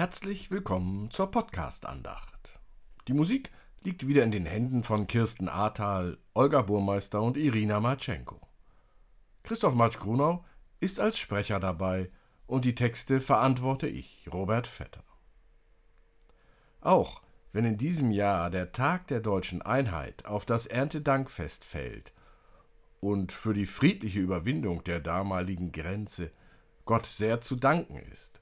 Herzlich willkommen zur Podcast-Andacht. Die Musik liegt wieder in den Händen von Kirsten Ahrtal, Olga Burmeister und Irina Matschenko. Christoph Matsch-Grunau ist als Sprecher dabei und die Texte verantworte ich, Robert Vetter. Auch wenn in diesem Jahr der Tag der deutschen Einheit auf das Erntedankfest fällt und für die friedliche Überwindung der damaligen Grenze Gott sehr zu danken ist,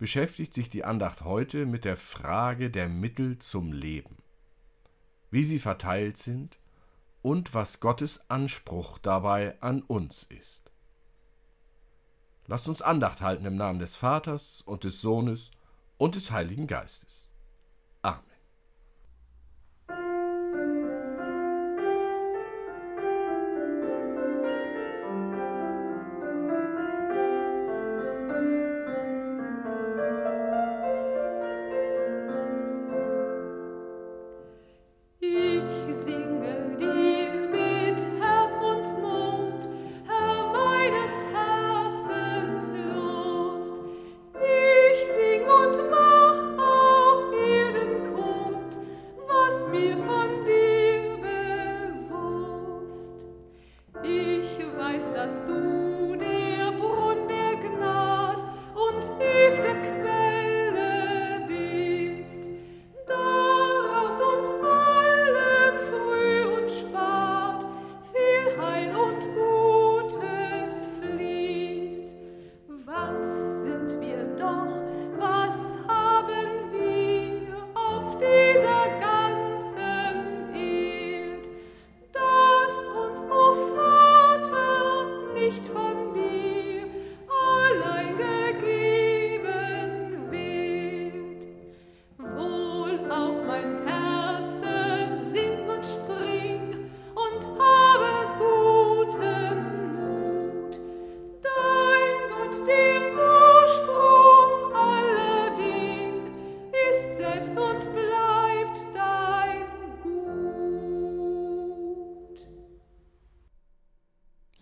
beschäftigt sich die Andacht heute mit der Frage der Mittel zum Leben, wie sie verteilt sind und was Gottes Anspruch dabei an uns ist. Lasst uns Andacht halten im Namen des Vaters und des Sohnes und des Heiligen Geistes.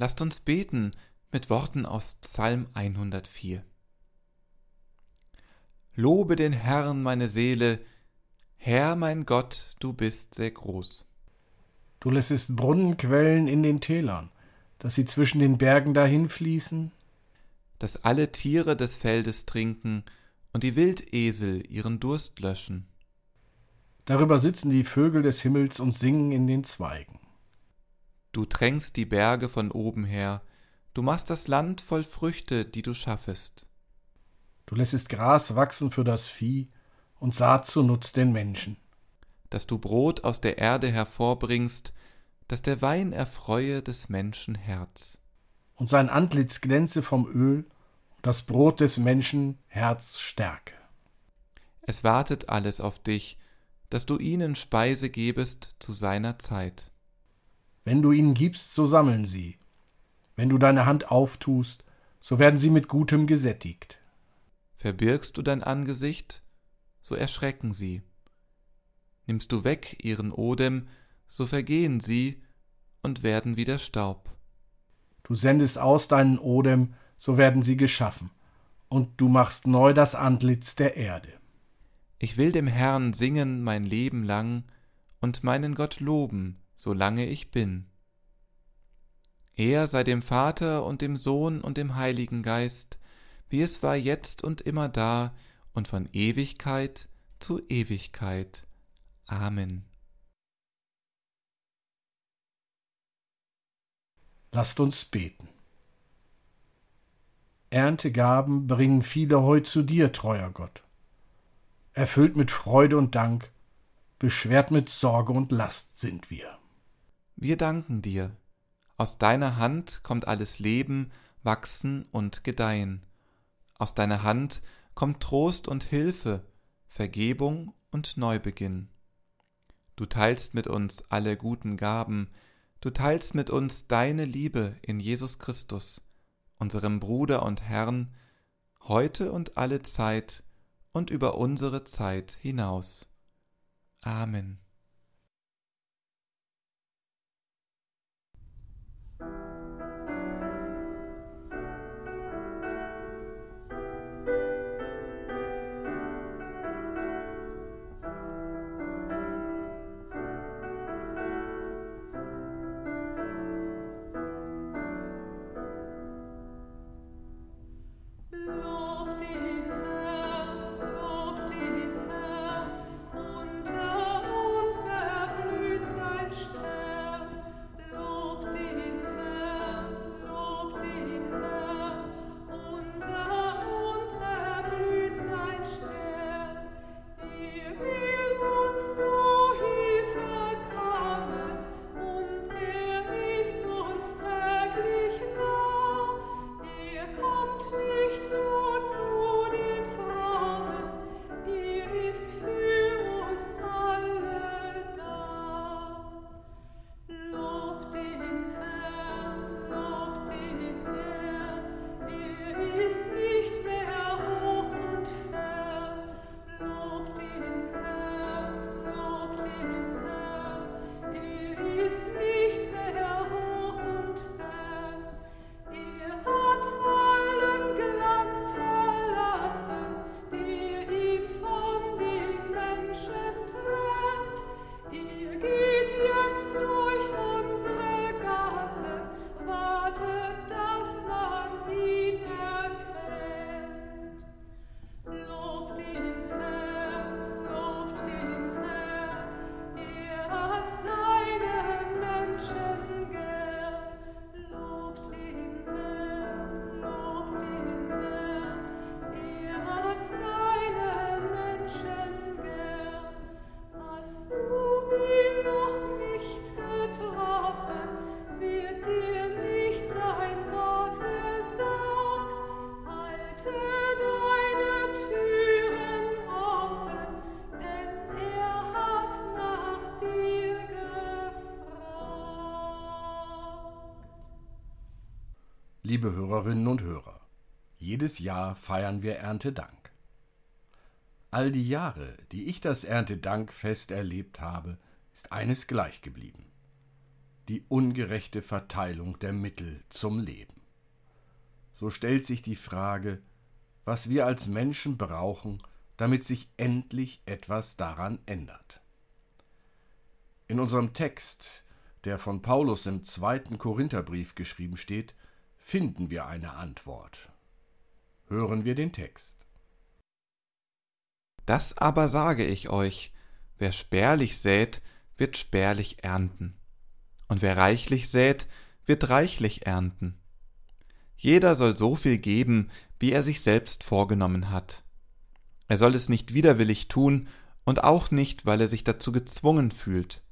Lasst uns beten mit Worten aus Psalm 104. Lobe den Herrn, meine Seele, Herr mein Gott, du bist sehr groß. Du lässest Brunnenquellen in den Tälern, dass sie zwischen den Bergen dahinfließen. Dass alle Tiere des Feldes trinken und die Wildesel ihren Durst löschen. Darüber sitzen die Vögel des Himmels und singen in den Zweigen. Du tränkst die Berge von oben her, du machst das Land voll Früchte, die du schaffest. Du lässest Gras wachsen für das Vieh und Saat zu Nutz den Menschen. Dass du Brot aus der Erde hervorbringst, dass der Wein erfreue des Menschen Herz. Und sein Antlitz glänze vom Öl, und das Brot des Menschen Herz stärke. Es wartet alles auf dich, dass du ihnen Speise gebest zu seiner Zeit. Wenn du ihnen gibst, so sammeln sie. Wenn du deine Hand auftust, so werden sie mit Gutem gesättigt. Verbirgst du dein Angesicht, so erschrecken sie. Nimmst du weg ihren Odem, so vergehen sie und werden wieder Staub. Du sendest aus deinen Odem, so werden sie geschaffen, und du machst neu das Antlitz der Erde. Ich will dem Herrn singen mein Leben lang und meinen Gott loben, solange ich bin. Er sei dem Vater und dem Sohn und dem Heiligen Geist, wie es war jetzt und immer da und von Ewigkeit zu Ewigkeit. Amen. Lasst uns beten. Erntegaben bringen viele heu zu dir, treuer Gott. Erfüllt mit Freude und Dank, beschwert mit Sorge und Last sind wir. Wir danken dir. Aus deiner Hand kommt alles Leben, wachsen und gedeihen. Aus deiner Hand kommt Trost und Hilfe, Vergebung und Neubeginn. Du teilst mit uns alle guten Gaben, du teilst mit uns deine Liebe in Jesus Christus, unserem Bruder und Herrn, heute und alle Zeit und über unsere Zeit hinaus. Amen. Liebe Hörerinnen und Hörer, jedes Jahr feiern wir Erntedank. All die Jahre, die ich das Erntedankfest erlebt habe, ist eines gleich geblieben. Die ungerechte Verteilung der Mittel zum Leben. So stellt sich die Frage, was wir als Menschen brauchen, damit sich endlich etwas daran ändert. In unserem Text, der von Paulus im zweiten Korintherbrief geschrieben steht, finden wir eine Antwort. Hören wir den Text. Das aber sage ich euch, wer spärlich sät, wird spärlich ernten, und wer reichlich sät, wird reichlich ernten. Jeder soll so viel geben, wie er sich selbst vorgenommen hat. Er soll es nicht widerwillig tun und auch nicht, weil er sich dazu gezwungen fühlt.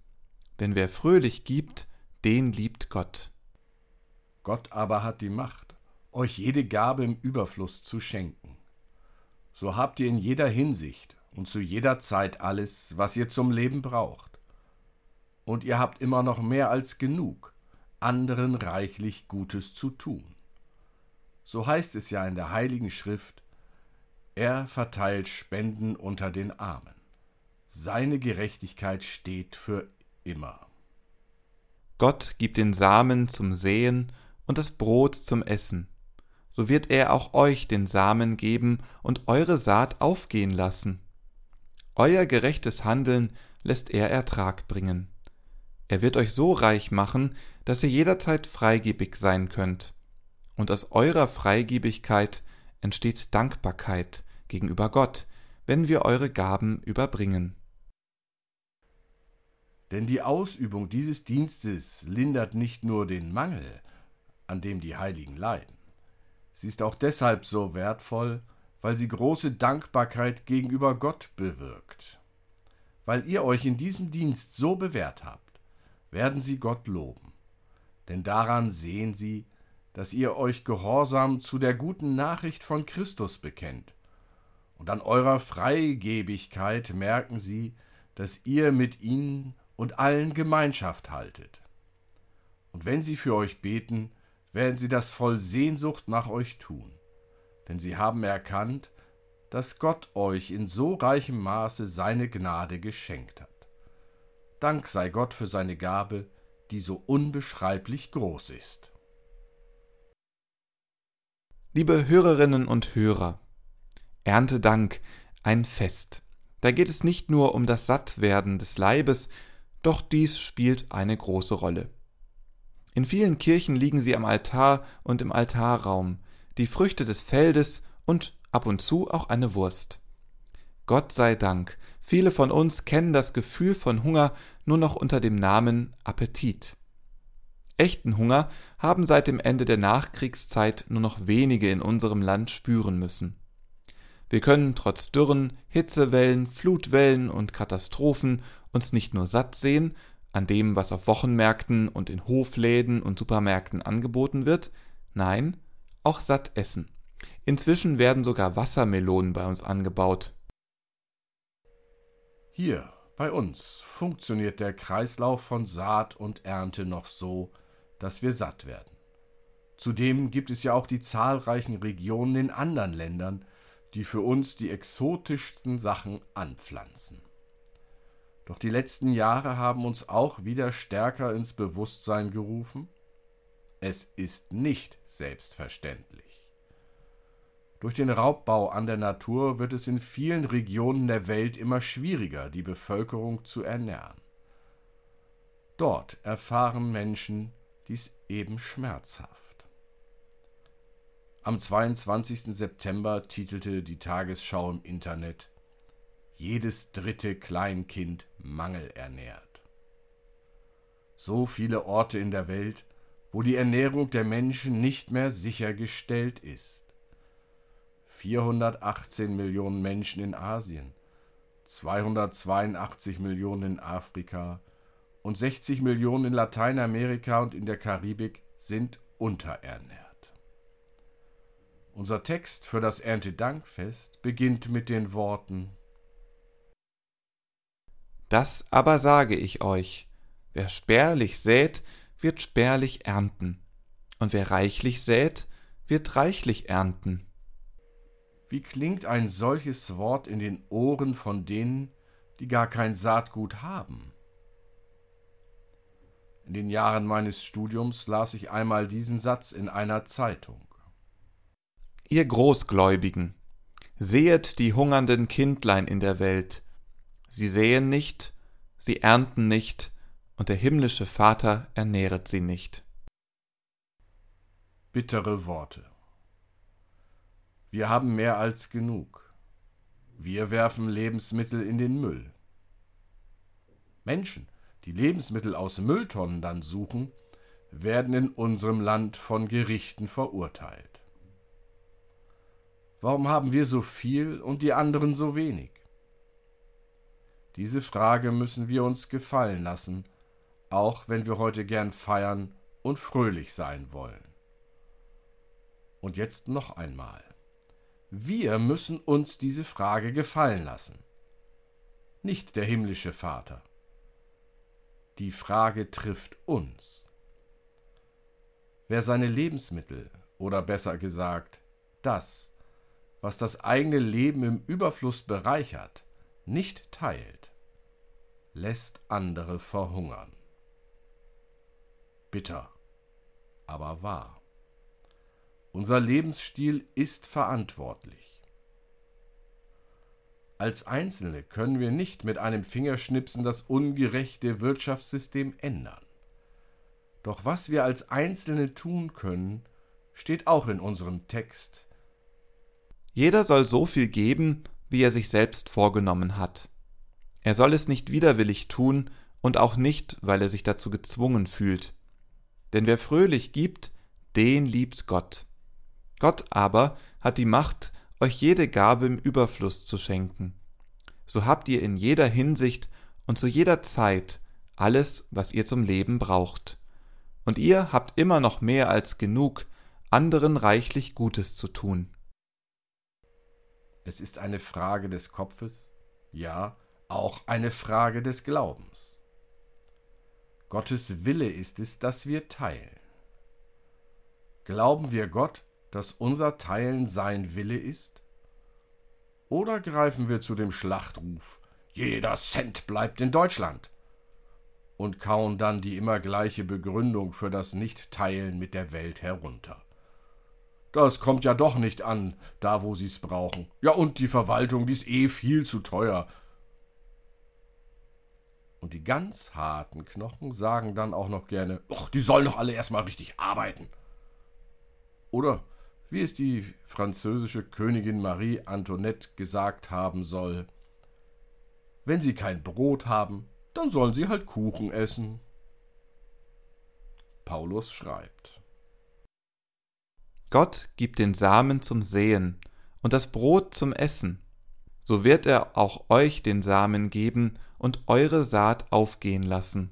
Denn wer fröhlich gibt, den liebt Gott. Gott aber hat die Macht, euch jede Gabe im Überfluss zu schenken. So habt ihr in jeder Hinsicht und zu jeder Zeit alles, was ihr zum Leben braucht. Und ihr habt immer noch mehr als genug, anderen reichlich Gutes zu tun. So heißt es ja in der Heiligen Schrift, er verteilt Spenden unter den Armen. Seine Gerechtigkeit steht für immer. Gott gibt den Samen zum Säen und das Brot zum Essen, so wird er auch euch den Samen geben und eure Saat aufgehen lassen. Euer gerechtes Handeln lässt er Ertrag bringen. Er wird euch so reich machen, dass ihr jederzeit freigebig sein könnt. Und aus eurer Freigebigkeit entsteht Dankbarkeit gegenüber Gott, wenn wir eure Gaben überbringen. Denn die Ausübung dieses Dienstes lindert nicht nur den Mangel, an dem die Heiligen leiden. Sie ist auch deshalb so wertvoll, weil sie große Dankbarkeit gegenüber Gott bewirkt. Weil ihr euch in diesem Dienst so bewährt habt, werden sie Gott loben. Denn daran sehen sie, dass ihr euch gehorsam zu der guten Nachricht von Christus bekennt. Und an eurer Freigebigkeit merken sie, dass ihr mit ihnen und allen Gemeinschaft haltet. Und wenn sie für euch beten, werden sie das voll Sehnsucht nach euch tun, denn sie haben erkannt, dass Gott euch in so reichem Maße seine Gnade geschenkt hat. Dank sei Gott für seine Gabe, die so unbeschreiblich groß ist. Liebe Hörerinnen und Hörer, Erntedank, ein Fest. Da geht es nicht nur um das Sattwerden des Leibes, doch dies spielt eine große Rolle. In vielen Kirchen liegen sie am Altar und im Altarraum, die Früchte des Feldes und ab und zu auch eine Wurst. Gott sei Dank, viele von uns kennen das Gefühl von Hunger nur noch unter dem Namen Appetit. Echten Hunger haben seit dem Ende der Nachkriegszeit nur noch wenige in unserem Land spüren müssen. Wir können trotz Dürren, Hitzewellen, Flutwellen und Katastrophen uns nicht nur satt sehen, an dem, was auf Wochenmärkten und in Hofläden und Supermärkten angeboten wird, nein, auch satt essen. Inzwischen werden sogar Wassermelonen bei uns angebaut. Hier, bei uns, funktioniert der Kreislauf von Saat und Ernte noch so, dass wir satt werden. Zudem gibt es ja auch die zahlreichen Regionen in anderen Ländern, die für uns die exotischsten Sachen anpflanzen. Doch die letzten Jahre haben uns auch wieder stärker ins Bewusstsein gerufen, es ist nicht selbstverständlich. Durch den Raubbau an der Natur wird es in vielen Regionen der Welt immer schwieriger, die Bevölkerung zu ernähren. Dort erfahren Menschen dies eben schmerzhaft. Am 22. September titelte die Tagesschau im Internet jedes dritte Kleinkind mangelernährt. So viele Orte in der Welt, wo die Ernährung der Menschen nicht mehr sichergestellt ist. 418 Millionen Menschen in Asien, 282 Millionen in Afrika und 60 Millionen in Lateinamerika und in der Karibik sind unterernährt. Unser Text für das Erntedankfest beginnt mit den Worten das aber sage ich euch, wer spärlich sät, wird spärlich ernten, und wer reichlich sät, wird reichlich ernten. Wie klingt ein solches Wort in den Ohren von denen, die gar kein Saatgut haben? In den Jahren meines Studiums las ich einmal diesen Satz in einer Zeitung. Ihr Großgläubigen, sehet die hungernden Kindlein in der Welt. Sie säen nicht, sie ernten nicht, und der himmlische Vater ernähret sie nicht. Bittere Worte. Wir haben mehr als genug. Wir werfen Lebensmittel in den Müll. Menschen, die Lebensmittel aus Mülltonnen dann suchen, werden in unserem Land von Gerichten verurteilt. Warum haben wir so viel und die anderen so wenig? Diese Frage müssen wir uns gefallen lassen, auch wenn wir heute gern feiern und fröhlich sein wollen. Und jetzt noch einmal. Wir müssen uns diese Frage gefallen lassen, nicht der himmlische Vater. Die Frage trifft uns. Wer seine Lebensmittel oder besser gesagt das, was das eigene Leben im Überfluss bereichert, nicht teilt, lässt andere verhungern. Bitter, aber wahr. Unser Lebensstil ist verantwortlich. Als Einzelne können wir nicht mit einem Fingerschnipsen das ungerechte Wirtschaftssystem ändern. Doch was wir als Einzelne tun können, steht auch in unserem Text. Jeder soll so viel geben, wie er sich selbst vorgenommen hat. Er soll es nicht widerwillig tun und auch nicht, weil er sich dazu gezwungen fühlt. Denn wer fröhlich gibt, den liebt Gott. Gott aber hat die Macht, euch jede Gabe im Überfluss zu schenken. So habt ihr in jeder Hinsicht und zu jeder Zeit alles, was ihr zum Leben braucht. Und ihr habt immer noch mehr als genug, anderen reichlich Gutes zu tun. Es ist eine Frage des Kopfes, ja, auch eine Frage des Glaubens. Gottes Wille ist es, dass wir teilen. Glauben wir Gott, dass unser Teilen sein Wille ist? Oder greifen wir zu dem Schlachtruf Jeder Cent bleibt in Deutschland und kauen dann die immer gleiche Begründung für das Nicht-Teilen mit der Welt herunter? Das kommt ja doch nicht an, da wo sie's brauchen. Ja, und die Verwaltung, die ist eh viel zu teuer. Und die ganz harten Knochen sagen dann auch noch gerne, ach, die sollen doch alle erstmal richtig arbeiten. Oder wie es die französische Königin Marie Antoinette gesagt haben soll. Wenn sie kein Brot haben, dann sollen sie halt Kuchen essen. Paulus schreibt. Gott gibt den Samen zum Säen und das Brot zum Essen. So wird er auch euch den Samen geben und eure Saat aufgehen lassen.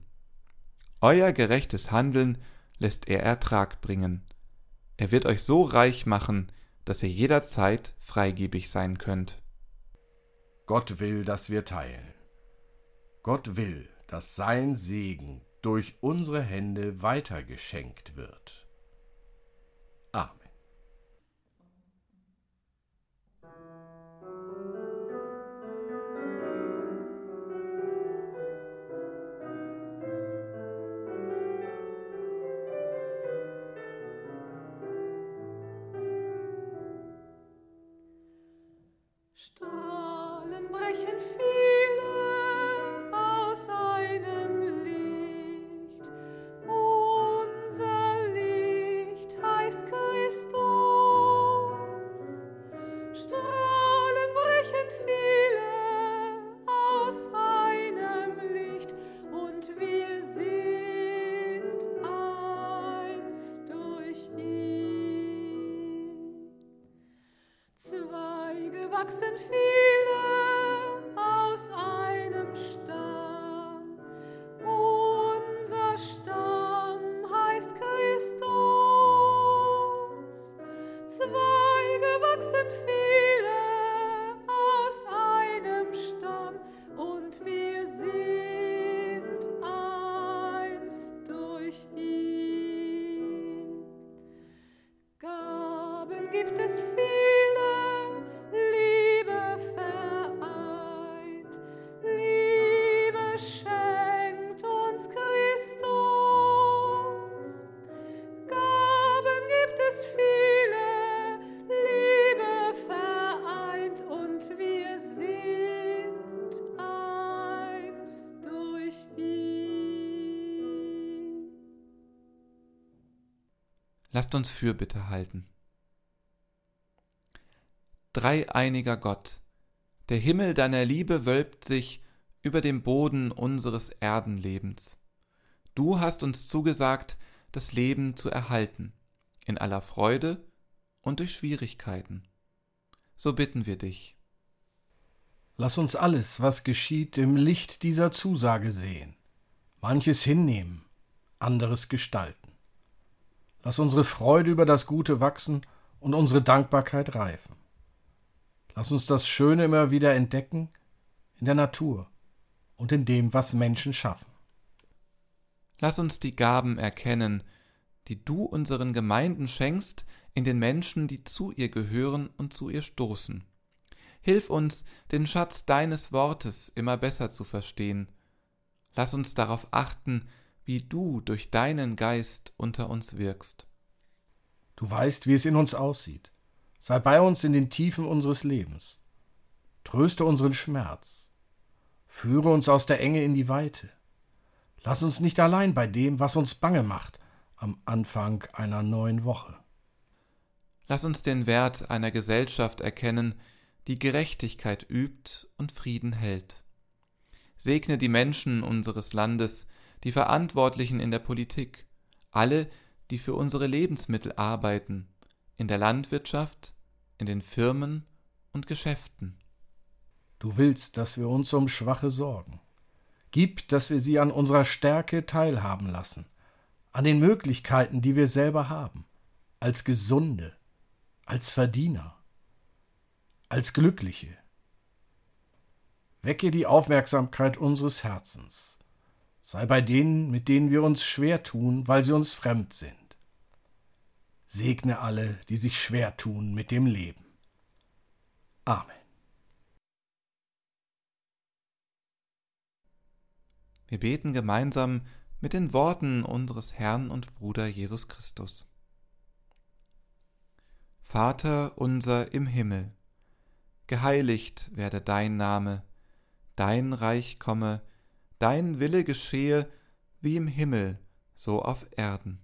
Euer gerechtes Handeln lässt er Ertrag bringen er wird euch so reich machen, dass ihr jederzeit freigebig sein könnt. Gott will, dass wir teilen. Gott will, dass sein Segen durch unsere Hände weitergeschenkt wird. Gibt es viele, Liebe vereint, Liebe schenkt uns Christus. Gaben gibt es viele, Liebe vereint und wir sind eins durch ihn. Lasst uns Fürbitte halten. Dreieiniger Gott, der Himmel deiner Liebe wölbt sich über dem Boden unseres Erdenlebens. Du hast uns zugesagt, das Leben zu erhalten, in aller Freude und durch Schwierigkeiten. So bitten wir dich. Lass uns alles, was geschieht, im Licht dieser Zusage sehen, manches hinnehmen, anderes gestalten. Lass unsere Freude über das Gute wachsen und unsere Dankbarkeit reifen. Lass uns das Schöne immer wieder entdecken in der Natur und in dem, was Menschen schaffen. Lass uns die Gaben erkennen, die du unseren Gemeinden schenkst, in den Menschen, die zu ihr gehören und zu ihr stoßen. Hilf uns, den Schatz deines Wortes immer besser zu verstehen. Lass uns darauf achten, wie du durch deinen Geist unter uns wirkst. Du weißt, wie es in uns aussieht. Sei bei uns in den Tiefen unseres Lebens. Tröste unseren Schmerz. Führe uns aus der Enge in die Weite. Lass uns nicht allein bei dem, was uns bange macht, am Anfang einer neuen Woche. Lass uns den Wert einer Gesellschaft erkennen, die Gerechtigkeit übt und Frieden hält. Segne die Menschen unseres Landes, die Verantwortlichen in der Politik, alle, die für unsere Lebensmittel arbeiten, in der Landwirtschaft, in den Firmen und Geschäften. Du willst, dass wir uns um Schwache sorgen. Gib, dass wir sie an unserer Stärke teilhaben lassen, an den Möglichkeiten, die wir selber haben, als Gesunde, als Verdiener, als Glückliche. Wecke die Aufmerksamkeit unseres Herzens. Sei bei denen, mit denen wir uns schwer tun, weil sie uns fremd sind. Segne alle, die sich schwer tun mit dem Leben. Amen. Wir beten gemeinsam mit den Worten unseres Herrn und Bruder Jesus Christus. Vater unser im Himmel, geheiligt werde dein Name, dein Reich komme, dein Wille geschehe, wie im Himmel, so auf Erden.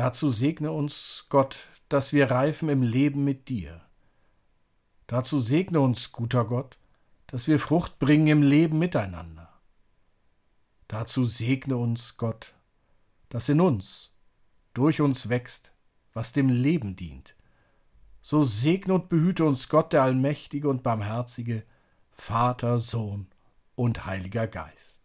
Dazu segne uns Gott, dass wir reifen im Leben mit dir. Dazu segne uns, guter Gott, dass wir Frucht bringen im Leben miteinander. Dazu segne uns Gott, dass in uns, durch uns wächst, was dem Leben dient. So segne und behüte uns Gott, der Allmächtige und Barmherzige, Vater, Sohn und Heiliger Geist.